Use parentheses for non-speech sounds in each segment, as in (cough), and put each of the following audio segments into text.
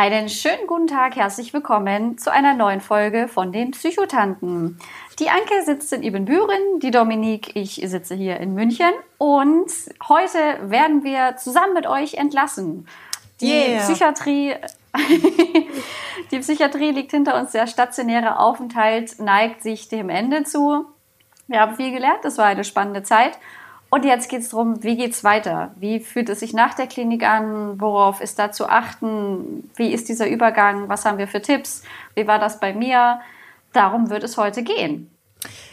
Einen schönen guten Tag, herzlich willkommen zu einer neuen Folge von den Psychotanten. Die Anke sitzt in Ibbenbüren, die Dominique, ich sitze hier in München und heute werden wir zusammen mit euch entlassen. Die yeah. Psychiatrie (laughs) die Psychiatrie liegt hinter uns, der stationäre Aufenthalt neigt sich dem Ende zu. Wir haben viel gelernt, das war eine spannende Zeit und jetzt geht es darum, wie geht es weiter? Wie fühlt es sich nach der Klinik an? Worauf ist da zu achten? Wie ist dieser Übergang? Was haben wir für Tipps? Wie war das bei mir? Darum wird es heute gehen.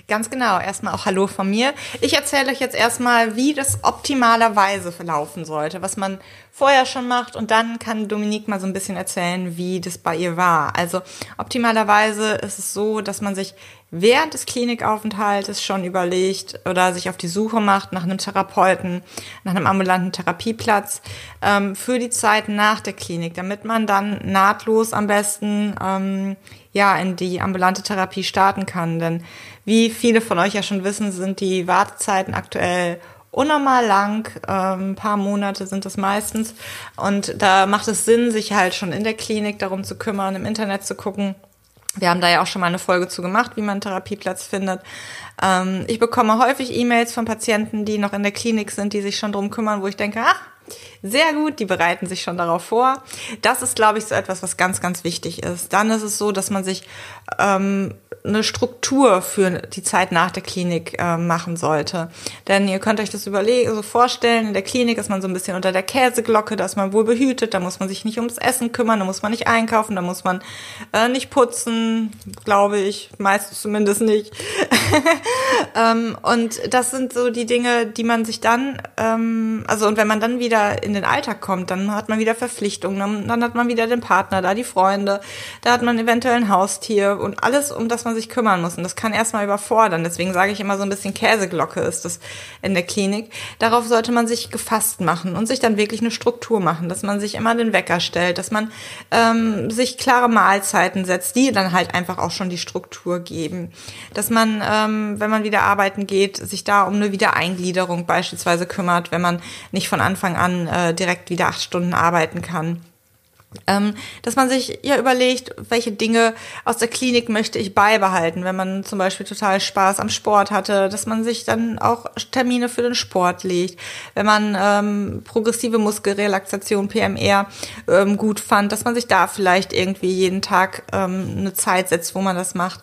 Ganz genau. Erstmal auch Hallo von mir. Ich erzähle euch jetzt erstmal, wie das optimalerweise verlaufen sollte, was man vorher schon macht und dann kann Dominique mal so ein bisschen erzählen, wie das bei ihr war. Also optimalerweise ist es so, dass man sich während des Klinikaufenthaltes schon überlegt oder sich auf die Suche macht nach einem Therapeuten, nach einem ambulanten Therapieplatz ähm, für die Zeit nach der Klinik, damit man dann nahtlos am besten ähm, ja in die ambulante Therapie starten kann. Denn wie viele von euch ja schon wissen, sind die Wartezeiten aktuell unnormal lang. Ähm, ein paar Monate sind es meistens. Und da macht es Sinn, sich halt schon in der Klinik darum zu kümmern, im Internet zu gucken. Wir haben da ja auch schon mal eine Folge zu gemacht, wie man einen Therapieplatz findet. Ähm, ich bekomme häufig E-Mails von Patienten, die noch in der Klinik sind, die sich schon drum kümmern, wo ich denke, ach, sehr gut, die bereiten sich schon darauf vor. Das ist, glaube ich, so etwas, was ganz, ganz wichtig ist. Dann ist es so, dass man sich ähm, eine Struktur für die Zeit nach der Klinik äh, machen sollte. Denn ihr könnt euch das überlegen, so vorstellen, in der Klinik ist man so ein bisschen unter der Käseglocke, da ist man wohl behütet, da muss man sich nicht ums Essen kümmern, da muss man nicht einkaufen, da muss man äh, nicht putzen, glaube ich, meistens zumindest nicht. (laughs) ähm, und das sind so die Dinge, die man sich dann, ähm, also und wenn man dann wieder in den Alltag kommt, dann hat man wieder Verpflichtungen, dann, dann hat man wieder den Partner da, die Freunde, da hat man eventuell ein Haustier und alles, um das man sich kümmern muss. Und das kann erstmal überfordern. Deswegen sage ich immer so ein bisschen Käseglocke ist das in der Klinik. Darauf sollte man sich gefasst machen und sich dann wirklich eine Struktur machen, dass man sich immer den Wecker stellt, dass man ähm, sich klare Mahlzeiten setzt, die dann halt einfach auch schon die Struktur geben. Dass man, ähm, wenn man wieder arbeiten geht, sich da um eine Wiedereingliederung beispielsweise kümmert, wenn man nicht von Anfang an äh, direkt wieder acht Stunden arbeiten kann. Ähm, dass man sich ja überlegt, welche Dinge aus der Klinik möchte ich beibehalten, wenn man zum Beispiel total Spaß am Sport hatte, dass man sich dann auch Termine für den Sport legt, wenn man ähm, progressive Muskelrelaxation, PMR, ähm, gut fand, dass man sich da vielleicht irgendwie jeden Tag ähm, eine Zeit setzt, wo man das macht.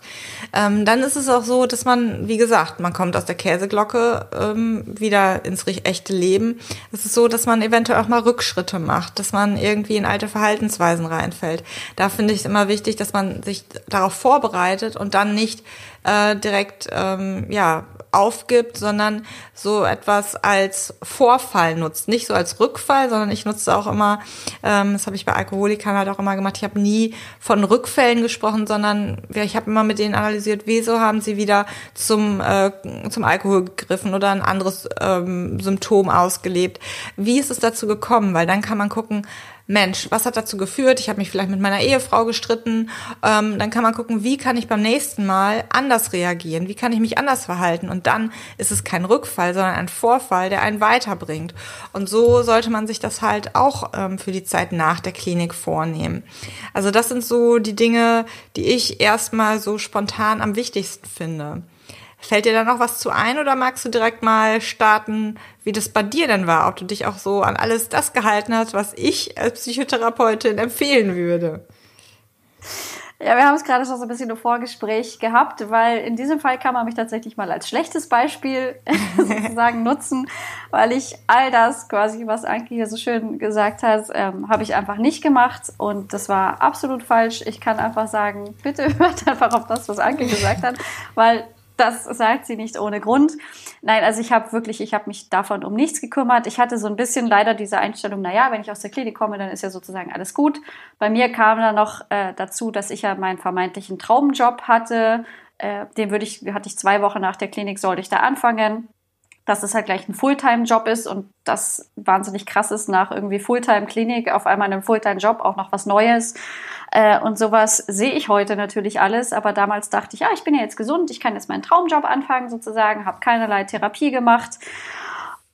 Ähm, dann ist es auch so, dass man, wie gesagt, man kommt aus der Käseglocke ähm, wieder ins echte Leben. Es ist so, dass man eventuell auch mal Rückschritte macht, dass man irgendwie in alte Verhalten Verhaltensweisen reinfällt. Da finde ich es immer wichtig, dass man sich darauf vorbereitet und dann nicht äh, direkt ähm, ja aufgibt, sondern so etwas als Vorfall nutzt. Nicht so als Rückfall, sondern ich nutze auch immer, ähm, das habe ich bei Alkoholikern halt auch immer gemacht, ich habe nie von Rückfällen gesprochen, sondern ja, ich habe immer mit denen analysiert, wieso haben sie wieder zum, äh, zum Alkohol gegriffen oder ein anderes ähm, Symptom ausgelebt. Wie ist es dazu gekommen? Weil dann kann man gucken, Mensch, was hat dazu geführt? Ich habe mich vielleicht mit meiner Ehefrau gestritten. Ähm, dann kann man gucken, wie kann ich beim nächsten Mal anders reagieren? Wie kann ich mich anders verhalten? Und dann ist es kein Rückfall, sondern ein Vorfall, der einen weiterbringt. Und so sollte man sich das halt auch ähm, für die Zeit nach der Klinik vornehmen. Also das sind so die Dinge, die ich erstmal so spontan am wichtigsten finde. Fällt dir da noch was zu ein oder magst du direkt mal starten, wie das bei dir denn war? Ob du dich auch so an alles das gehalten hast, was ich als Psychotherapeutin empfehlen würde? Ja, wir haben es gerade schon so ein bisschen im Vorgespräch gehabt, weil in diesem Fall kann man mich tatsächlich mal als schlechtes Beispiel (laughs) sozusagen (laughs) nutzen, weil ich all das quasi, was Anke hier so schön gesagt hat, ähm, habe ich einfach nicht gemacht und das war absolut falsch. Ich kann einfach sagen, bitte (laughs) hört einfach auf das, was Anke gesagt hat, weil das sagt sie nicht ohne Grund. Nein, also ich habe wirklich, ich habe mich davon um nichts gekümmert. Ich hatte so ein bisschen leider diese Einstellung, na ja, wenn ich aus der Klinik komme, dann ist ja sozusagen alles gut. Bei mir kam dann noch äh, dazu, dass ich ja meinen vermeintlichen Traumjob hatte, Äh, den würde ich, hatte ich zwei Wochen nach der Klinik, sollte ich da anfangen dass es halt gleich ein Fulltime-Job ist und das wahnsinnig krass ist, nach irgendwie Fulltime-Klinik auf einmal einem Fulltime-Job auch noch was Neues. Äh, und sowas sehe ich heute natürlich alles, aber damals dachte ich, ja, ich bin ja jetzt gesund, ich kann jetzt meinen Traumjob anfangen sozusagen, habe keinerlei Therapie gemacht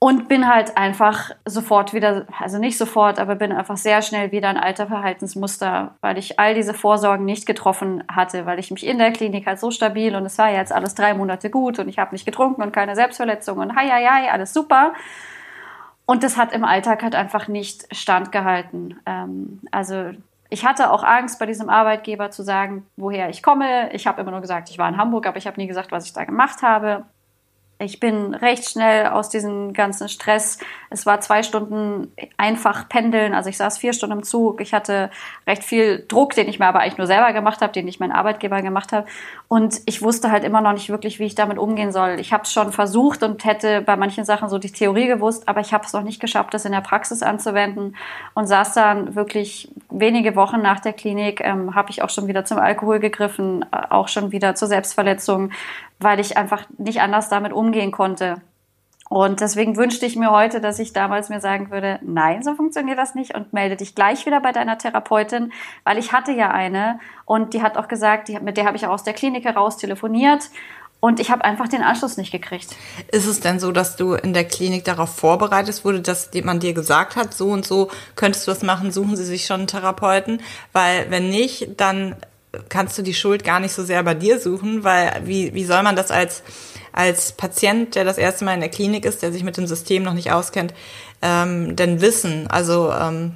und bin halt einfach sofort wieder, also nicht sofort, aber bin einfach sehr schnell wieder ein alter Verhaltensmuster, weil ich all diese Vorsorgen nicht getroffen hatte, weil ich mich in der Klinik halt so stabil und es war jetzt alles drei Monate gut und ich habe nicht getrunken und keine Selbstverletzung und hi, hi, hi, alles super. Und das hat im Alltag halt einfach nicht standgehalten. Ähm, also ich hatte auch Angst bei diesem Arbeitgeber zu sagen, woher ich komme. Ich habe immer nur gesagt, ich war in Hamburg, aber ich habe nie gesagt, was ich da gemacht habe. Ich bin recht schnell aus diesem ganzen Stress. Es war zwei Stunden einfach pendeln. Also ich saß vier Stunden im Zug. Ich hatte recht viel Druck, den ich mir aber eigentlich nur selber gemacht habe, den ich mein Arbeitgeber gemacht habe. Und ich wusste halt immer noch nicht wirklich, wie ich damit umgehen soll. Ich habe es schon versucht und hätte bei manchen Sachen so die Theorie gewusst, aber ich habe es noch nicht geschafft, das in der Praxis anzuwenden. Und saß dann wirklich wenige Wochen nach der Klinik, ähm, habe ich auch schon wieder zum Alkohol gegriffen, äh, auch schon wieder zur Selbstverletzung, weil ich einfach nicht anders damit umgehen konnte. Und deswegen wünschte ich mir heute, dass ich damals mir sagen würde, nein, so funktioniert das nicht und melde dich gleich wieder bei deiner Therapeutin, weil ich hatte ja eine und die hat auch gesagt, die, mit der habe ich auch aus der Klinik heraus telefoniert und ich habe einfach den Anschluss nicht gekriegt. Ist es denn so, dass du in der Klinik darauf vorbereitet wurde, dass man dir gesagt hat, so und so könntest du das machen, suchen Sie sich schon einen Therapeuten? Weil wenn nicht, dann kannst du die Schuld gar nicht so sehr bei dir suchen, weil wie, wie soll man das als, als Patient, der das erste Mal in der Klinik ist, der sich mit dem System noch nicht auskennt, ähm, denn wissen? Also ähm,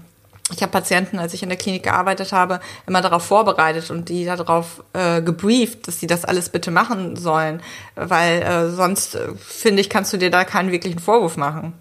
ich habe Patienten, als ich in der Klinik gearbeitet habe, immer darauf vorbereitet und die darauf äh, gebrieft, dass sie das alles bitte machen sollen, weil äh, sonst, äh, finde ich, kannst du dir da keinen wirklichen Vorwurf machen.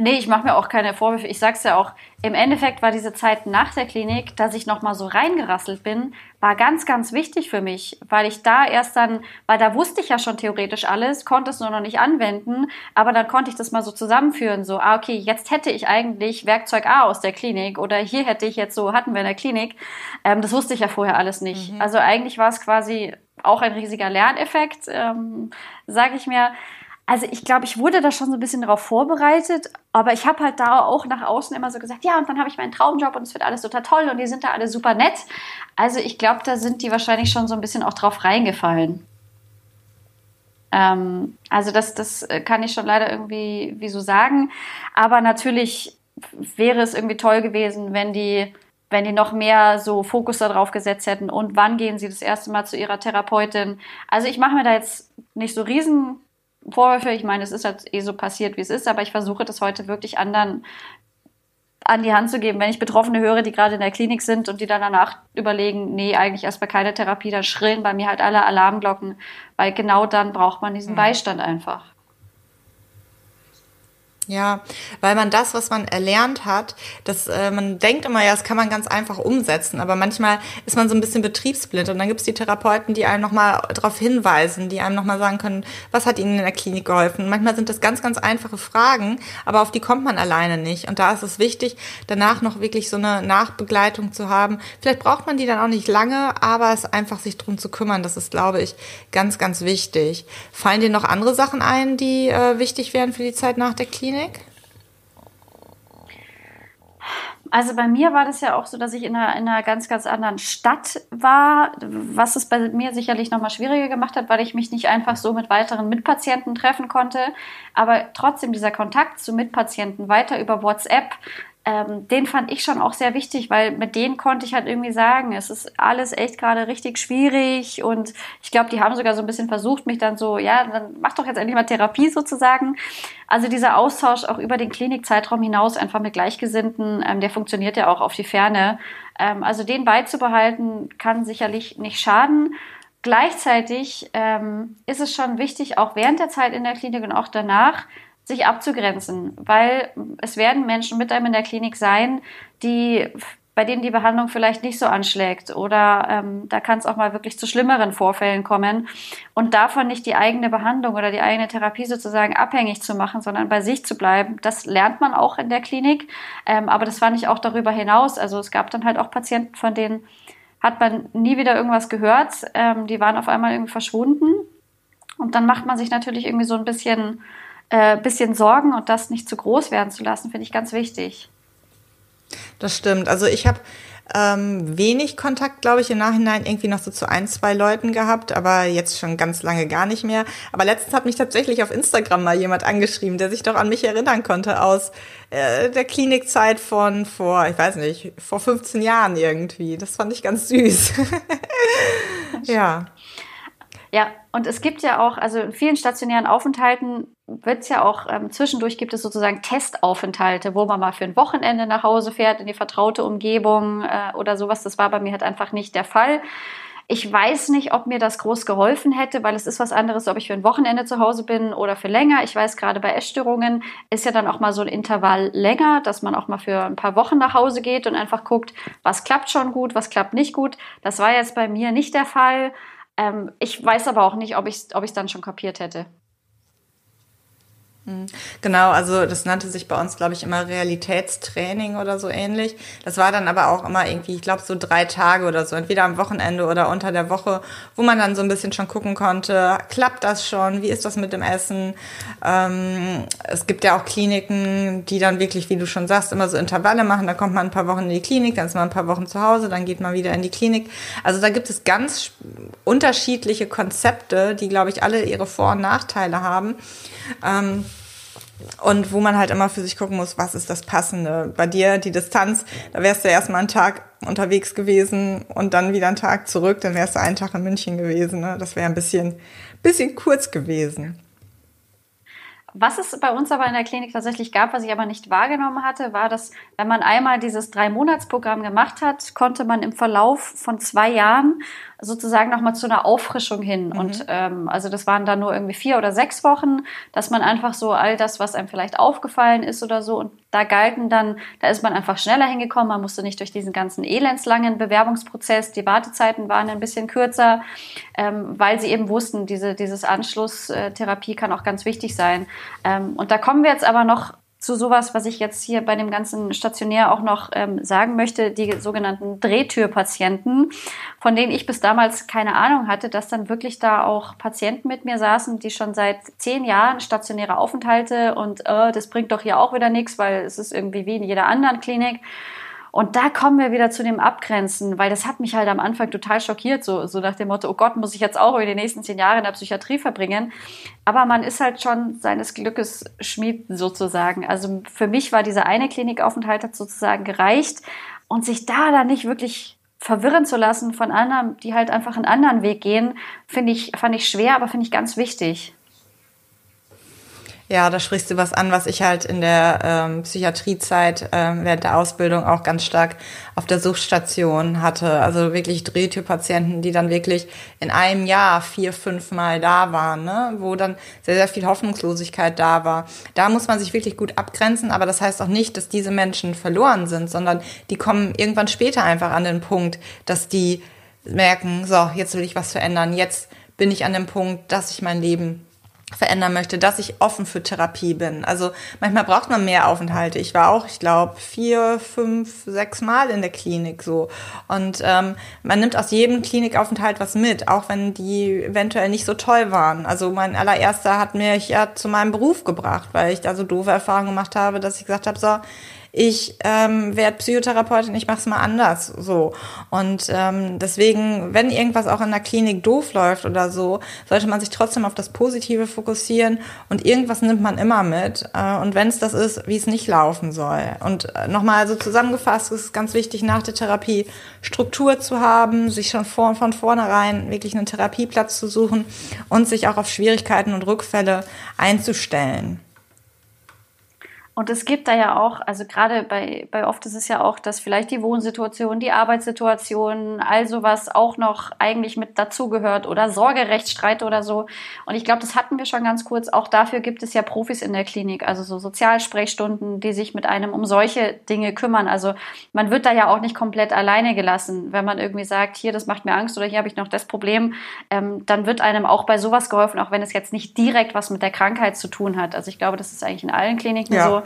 Nee, ich mache mir auch keine Vorwürfe. Ich sag's ja auch, im Endeffekt war diese Zeit nach der Klinik, dass ich nochmal so reingerasselt bin, war ganz, ganz wichtig für mich, weil ich da erst dann, weil da wusste ich ja schon theoretisch alles, konnte es nur noch nicht anwenden, aber dann konnte ich das mal so zusammenführen, so, ah, okay, jetzt hätte ich eigentlich Werkzeug A aus der Klinik oder hier hätte ich jetzt so, hatten wir in der Klinik. Ähm, das wusste ich ja vorher alles nicht. Mhm. Also eigentlich war es quasi auch ein riesiger Lerneffekt, ähm, sage ich mir also ich glaube, ich wurde da schon so ein bisschen darauf vorbereitet, aber ich habe halt da auch nach außen immer so gesagt, ja, und dann habe ich meinen Traumjob und es wird alles total toll und die sind da alle super nett. Also ich glaube, da sind die wahrscheinlich schon so ein bisschen auch drauf reingefallen. Ähm, also das, das kann ich schon leider irgendwie wie so sagen. Aber natürlich wäre es irgendwie toll gewesen, wenn die, wenn die noch mehr so Fokus darauf gesetzt hätten und wann gehen sie das erste Mal zu ihrer Therapeutin. Also ich mache mir da jetzt nicht so riesen Vorwürfe. Ich meine, es ist halt eh so passiert, wie es ist, aber ich versuche das heute wirklich anderen an die Hand zu geben. Wenn ich Betroffene höre, die gerade in der Klinik sind und die dann danach überlegen, nee, eigentlich erst bei keiner Therapie, dann schrillen bei mir halt alle Alarmglocken, weil genau dann braucht man diesen mhm. Beistand einfach. Ja, weil man das, was man erlernt hat, das, äh, man denkt immer, ja, das kann man ganz einfach umsetzen, aber manchmal ist man so ein bisschen betriebsblind und dann gibt es die Therapeuten, die einem nochmal darauf hinweisen, die einem nochmal sagen können, was hat ihnen in der Klinik geholfen. Und manchmal sind das ganz, ganz einfache Fragen, aber auf die kommt man alleine nicht. Und da ist es wichtig, danach noch wirklich so eine Nachbegleitung zu haben. Vielleicht braucht man die dann auch nicht lange, aber es einfach sich drum zu kümmern, das ist, glaube ich, ganz, ganz wichtig. Fallen dir noch andere Sachen ein, die äh, wichtig wären für die Zeit nach der Klinik? Klinik? Also bei mir war das ja auch so, dass ich in einer, in einer ganz, ganz anderen Stadt war, was es bei mir sicherlich nochmal schwieriger gemacht hat, weil ich mich nicht einfach so mit weiteren Mitpatienten treffen konnte. Aber trotzdem dieser Kontakt zu Mitpatienten weiter über WhatsApp, ähm, den fand ich schon auch sehr wichtig, weil mit denen konnte ich halt irgendwie sagen, es ist alles echt gerade richtig schwierig und ich glaube, die haben sogar so ein bisschen versucht, mich dann so, ja, dann mach doch jetzt endlich mal Therapie sozusagen. Also dieser Austausch auch über den Klinikzeitraum hinaus einfach mit Gleichgesinnten, ähm, der funktioniert ja auch auf die Ferne. Ähm, also den beizubehalten kann sicherlich nicht schaden. Gleichzeitig ähm, ist es schon wichtig, auch während der Zeit in der Klinik und auch danach, sich abzugrenzen, weil es werden Menschen mit einem in der Klinik sein, die bei denen die Behandlung vielleicht nicht so anschlägt oder ähm, da kann es auch mal wirklich zu schlimmeren Vorfällen kommen und davon nicht die eigene Behandlung oder die eigene Therapie sozusagen abhängig zu machen, sondern bei sich zu bleiben. Das lernt man auch in der Klinik, ähm, aber das fand ich auch darüber hinaus. Also es gab dann halt auch Patienten, von denen hat man nie wieder irgendwas gehört. Ähm, die waren auf einmal irgendwie verschwunden. Und dann macht man sich natürlich irgendwie so ein bisschen, äh, bisschen Sorgen und das nicht zu groß werden zu lassen, finde ich ganz wichtig. Das stimmt. Also ich habe ähm, wenig Kontakt, glaube ich, im Nachhinein irgendwie noch so zu ein, zwei Leuten gehabt, aber jetzt schon ganz lange gar nicht mehr. Aber letztens hat mich tatsächlich auf Instagram mal jemand angeschrieben, der sich doch an mich erinnern konnte aus äh, der Klinikzeit von vor, ich weiß nicht, vor 15 Jahren irgendwie. Das fand ich ganz süß. (laughs) ja. Ja, und es gibt ja auch, also in vielen stationären Aufenthalten wird es ja auch, ähm, zwischendurch gibt es sozusagen Testaufenthalte, wo man mal für ein Wochenende nach Hause fährt in die vertraute Umgebung äh, oder sowas. Das war bei mir halt einfach nicht der Fall. Ich weiß nicht, ob mir das groß geholfen hätte, weil es ist was anderes, ob ich für ein Wochenende zu Hause bin oder für länger. Ich weiß, gerade bei Essstörungen ist ja dann auch mal so ein Intervall länger, dass man auch mal für ein paar Wochen nach Hause geht und einfach guckt, was klappt schon gut, was klappt nicht gut. Das war jetzt bei mir nicht der Fall. Ähm, ich weiß aber auch nicht, ob ich es ob dann schon kapiert hätte. Hm. Genau, also das nannte sich bei uns, glaube ich, immer Realitätstraining oder so ähnlich. Das war dann aber auch immer irgendwie, ich glaube, so drei Tage oder so, entweder am Wochenende oder unter der Woche, wo man dann so ein bisschen schon gucken konnte, klappt das schon, wie ist das mit dem Essen? Ähm, es gibt ja auch Kliniken, die dann wirklich, wie du schon sagst, immer so Intervalle machen. Da kommt man ein paar Wochen in die Klinik, dann ist man ein paar Wochen zu Hause, dann geht man wieder in die Klinik. Also da gibt es ganz unterschiedliche Konzepte, die, glaube ich, alle ihre Vor- und Nachteile haben. Ähm, und wo man halt immer für sich gucken muss, was ist das Passende. Bei dir die Distanz, da wärst du erstmal einen Tag unterwegs gewesen und dann wieder einen Tag zurück, dann wärst du einen Tag in München gewesen. Ne? Das wäre ein bisschen, bisschen kurz gewesen. Was es bei uns aber in der Klinik tatsächlich gab, was ich aber nicht wahrgenommen hatte, war, dass wenn man einmal dieses Drei-Monats-Programm gemacht hat, konnte man im Verlauf von zwei Jahren sozusagen nochmal zu einer Auffrischung hin. Mhm. Und ähm, also das waren dann nur irgendwie vier oder sechs Wochen, dass man einfach so all das, was einem vielleicht aufgefallen ist oder so, und da galten dann, da ist man einfach schneller hingekommen, man musste nicht durch diesen ganzen elendslangen Bewerbungsprozess, die Wartezeiten waren ein bisschen kürzer, ähm, weil sie eben wussten, diese, dieses Anschlusstherapie kann auch ganz wichtig sein. Ähm, und da kommen wir jetzt aber noch zu sowas, was ich jetzt hier bei dem ganzen Stationär auch noch ähm, sagen möchte, die sogenannten Drehtürpatienten, von denen ich bis damals keine Ahnung hatte, dass dann wirklich da auch Patienten mit mir saßen, die schon seit zehn Jahren stationäre Aufenthalte und äh, das bringt doch hier auch wieder nichts, weil es ist irgendwie wie in jeder anderen Klinik. Und da kommen wir wieder zu dem Abgrenzen, weil das hat mich halt am Anfang total schockiert, so, so nach dem Motto, oh Gott, muss ich jetzt auch über die nächsten zehn Jahre in der Psychiatrie verbringen. Aber man ist halt schon seines Glückes Schmied sozusagen. Also für mich war dieser eine Klinikaufenthalt hat sozusagen gereicht und sich da dann nicht wirklich verwirren zu lassen von anderen, die halt einfach einen anderen Weg gehen, finde ich, fand ich schwer, aber finde ich ganz wichtig. Ja, da sprichst du was an, was ich halt in der ähm, Psychiatriezeit ähm, während der Ausbildung auch ganz stark auf der Suchtstation hatte. Also wirklich Drehtürpatienten, die dann wirklich in einem Jahr vier, fünf Mal da waren, ne? wo dann sehr, sehr viel Hoffnungslosigkeit da war. Da muss man sich wirklich gut abgrenzen, aber das heißt auch nicht, dass diese Menschen verloren sind, sondern die kommen irgendwann später einfach an den Punkt, dass die merken, so, jetzt will ich was verändern, jetzt bin ich an dem Punkt, dass ich mein Leben verändern möchte, dass ich offen für Therapie bin. Also manchmal braucht man mehr Aufenthalte. Ich war auch, ich glaube, vier, fünf, sechs Mal in der Klinik so. Und ähm, man nimmt aus jedem Klinikaufenthalt was mit, auch wenn die eventuell nicht so toll waren. Also mein allererster hat mich ja zu meinem Beruf gebracht, weil ich da so doofe Erfahrungen gemacht habe, dass ich gesagt habe, so, ich ähm, werde Psychotherapeutin, ich mache es mal anders. So. Und ähm, deswegen, wenn irgendwas auch in der Klinik doof läuft oder so, sollte man sich trotzdem auf das Positive fokussieren und irgendwas nimmt man immer mit. Äh, und wenn es das ist, wie es nicht laufen soll. Und äh, nochmal so zusammengefasst, ist es ganz wichtig, nach der Therapie Struktur zu haben, sich schon vor, von vornherein wirklich einen Therapieplatz zu suchen und sich auch auf Schwierigkeiten und Rückfälle einzustellen. Und es gibt da ja auch, also gerade bei, bei oft ist es ja auch, dass vielleicht die Wohnsituation, die Arbeitssituation, all sowas auch noch eigentlich mit dazugehört oder Sorgerechtsstreit oder so. Und ich glaube, das hatten wir schon ganz kurz. Auch dafür gibt es ja Profis in der Klinik, also so Sozialsprechstunden, die sich mit einem um solche Dinge kümmern. Also man wird da ja auch nicht komplett alleine gelassen, wenn man irgendwie sagt, hier, das macht mir Angst oder hier habe ich noch das Problem, ähm, dann wird einem auch bei sowas geholfen, auch wenn es jetzt nicht direkt was mit der Krankheit zu tun hat. Also ich glaube, das ist eigentlich in allen Kliniken ja. so.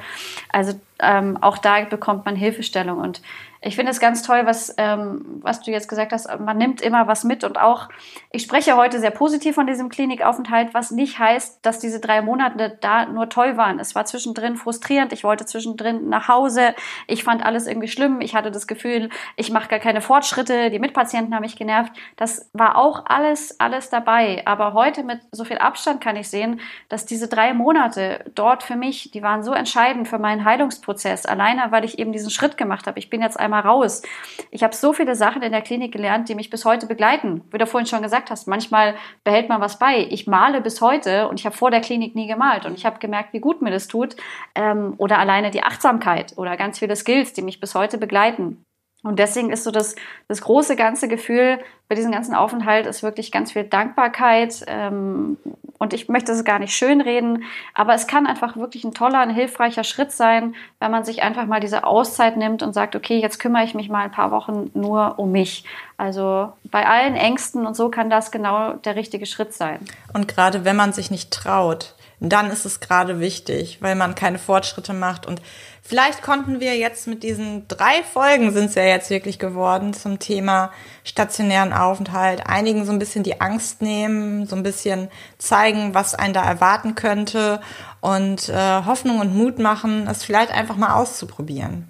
Also ähm, auch da bekommt man Hilfestellung. Und ich finde es ganz toll, was, ähm, was du jetzt gesagt hast. Man nimmt immer was mit und auch, ich spreche heute sehr positiv von diesem Klinikaufenthalt, was nicht heißt, dass diese drei Monate da nur toll waren. Es war zwischendrin frustrierend. Ich wollte zwischendrin nach Hause. Ich fand alles irgendwie schlimm. Ich hatte das Gefühl, ich mache gar keine Fortschritte. Die Mitpatienten haben mich genervt. Das war auch alles, alles dabei. Aber heute mit so viel Abstand kann ich sehen, dass diese drei Monate dort für mich, die waren so entscheidend für meinen Heilungsprozess. Alleine, weil ich eben diesen Schritt gemacht habe. Ich bin jetzt einmal raus. Ich habe so viele Sachen in der Klinik gelernt, die mich bis heute begleiten. Wie du vorhin schon gesagt hast, manchmal behält man was bei. Ich male bis heute und ich habe vor der Klinik nie gemalt und ich habe gemerkt, wie gut mir das tut. Ähm, oder alleine die Achtsamkeit oder ganz viele Skills, die mich bis heute begleiten. Und deswegen ist so das, das große ganze Gefühl bei diesem ganzen Aufenthalt ist wirklich ganz viel Dankbarkeit. Ähm, und ich möchte es gar nicht schönreden, aber es kann einfach wirklich ein toller, ein hilfreicher Schritt sein, wenn man sich einfach mal diese Auszeit nimmt und sagt, okay, jetzt kümmere ich mich mal ein paar Wochen nur um mich. Also bei allen Ängsten und so kann das genau der richtige Schritt sein. Und gerade wenn man sich nicht traut, dann ist es gerade wichtig, weil man keine Fortschritte macht und Vielleicht konnten wir jetzt mit diesen drei Folgen sind es ja jetzt wirklich geworden zum Thema stationären Aufenthalt einigen so ein bisschen die Angst nehmen, so ein bisschen zeigen, was einen da erwarten könnte und äh, Hoffnung und Mut machen, es vielleicht einfach mal auszuprobieren.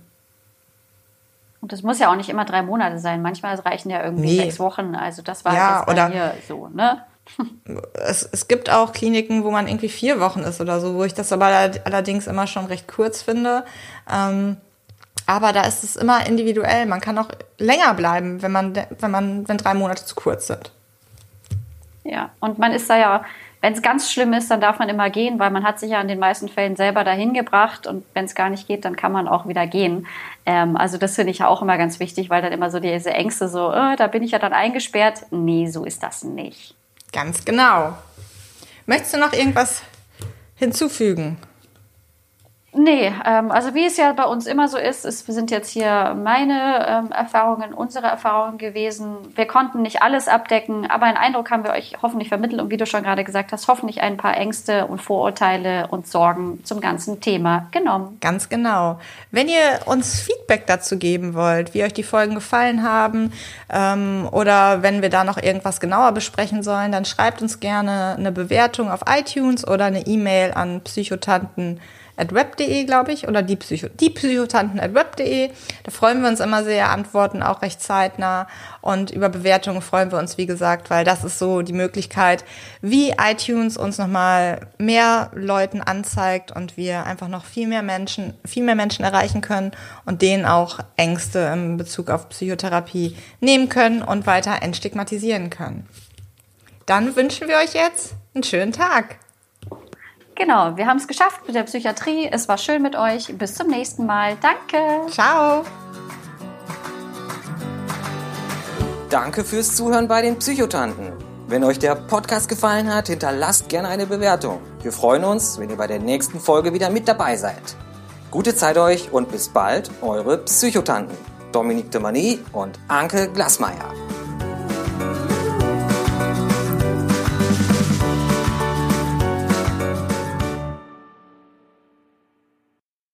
Und das muss ja auch nicht immer drei Monate sein. Manchmal reichen ja irgendwie nee. sechs Wochen. Also das war ja, jetzt bei oder mir so, ne? Es, es gibt auch Kliniken, wo man irgendwie vier Wochen ist oder so, wo ich das aber allerdings immer schon recht kurz finde. Ähm, aber da ist es immer individuell. Man kann auch länger bleiben, wenn man, wenn man, wenn drei Monate zu kurz sind. Ja, und man ist da ja, wenn es ganz schlimm ist, dann darf man immer gehen, weil man hat sich ja in den meisten Fällen selber dahin gebracht und wenn es gar nicht geht, dann kann man auch wieder gehen. Ähm, also das finde ich ja auch immer ganz wichtig, weil dann immer so diese Ängste so, äh, da bin ich ja dann eingesperrt. Nee, so ist das nicht. Ganz genau. Möchtest du noch irgendwas hinzufügen? Nee, ähm, also wie es ja bei uns immer so ist, ist sind jetzt hier meine ähm, Erfahrungen, unsere Erfahrungen gewesen. Wir konnten nicht alles abdecken, aber einen Eindruck haben wir euch hoffentlich vermittelt und wie du schon gerade gesagt hast, hoffentlich ein paar Ängste und Vorurteile und Sorgen zum ganzen Thema genommen. Ganz genau. Wenn ihr uns Feedback dazu geben wollt, wie euch die Folgen gefallen haben ähm, oder wenn wir da noch irgendwas genauer besprechen sollen, dann schreibt uns gerne eine Bewertung auf iTunes oder eine E-Mail an psychotanten web.de, glaube ich, oder die, Psycho die Psychotanten at web.de. Da freuen wir uns immer sehr, antworten auch recht zeitnah. Und über Bewertungen freuen wir uns, wie gesagt, weil das ist so die Möglichkeit, wie iTunes uns nochmal mehr Leuten anzeigt und wir einfach noch viel mehr Menschen, viel mehr Menschen erreichen können und denen auch Ängste in Bezug auf Psychotherapie nehmen können und weiter entstigmatisieren können. Dann wünschen wir euch jetzt einen schönen Tag. Genau, wir haben es geschafft mit der Psychiatrie. Es war schön mit euch. Bis zum nächsten Mal. Danke. Ciao. Danke fürs Zuhören bei den Psychotanten. Wenn euch der Podcast gefallen hat, hinterlasst gerne eine Bewertung. Wir freuen uns, wenn ihr bei der nächsten Folge wieder mit dabei seid. Gute Zeit euch und bis bald, eure Psychotanten. Dominique de Mani und Anke Glasmeier.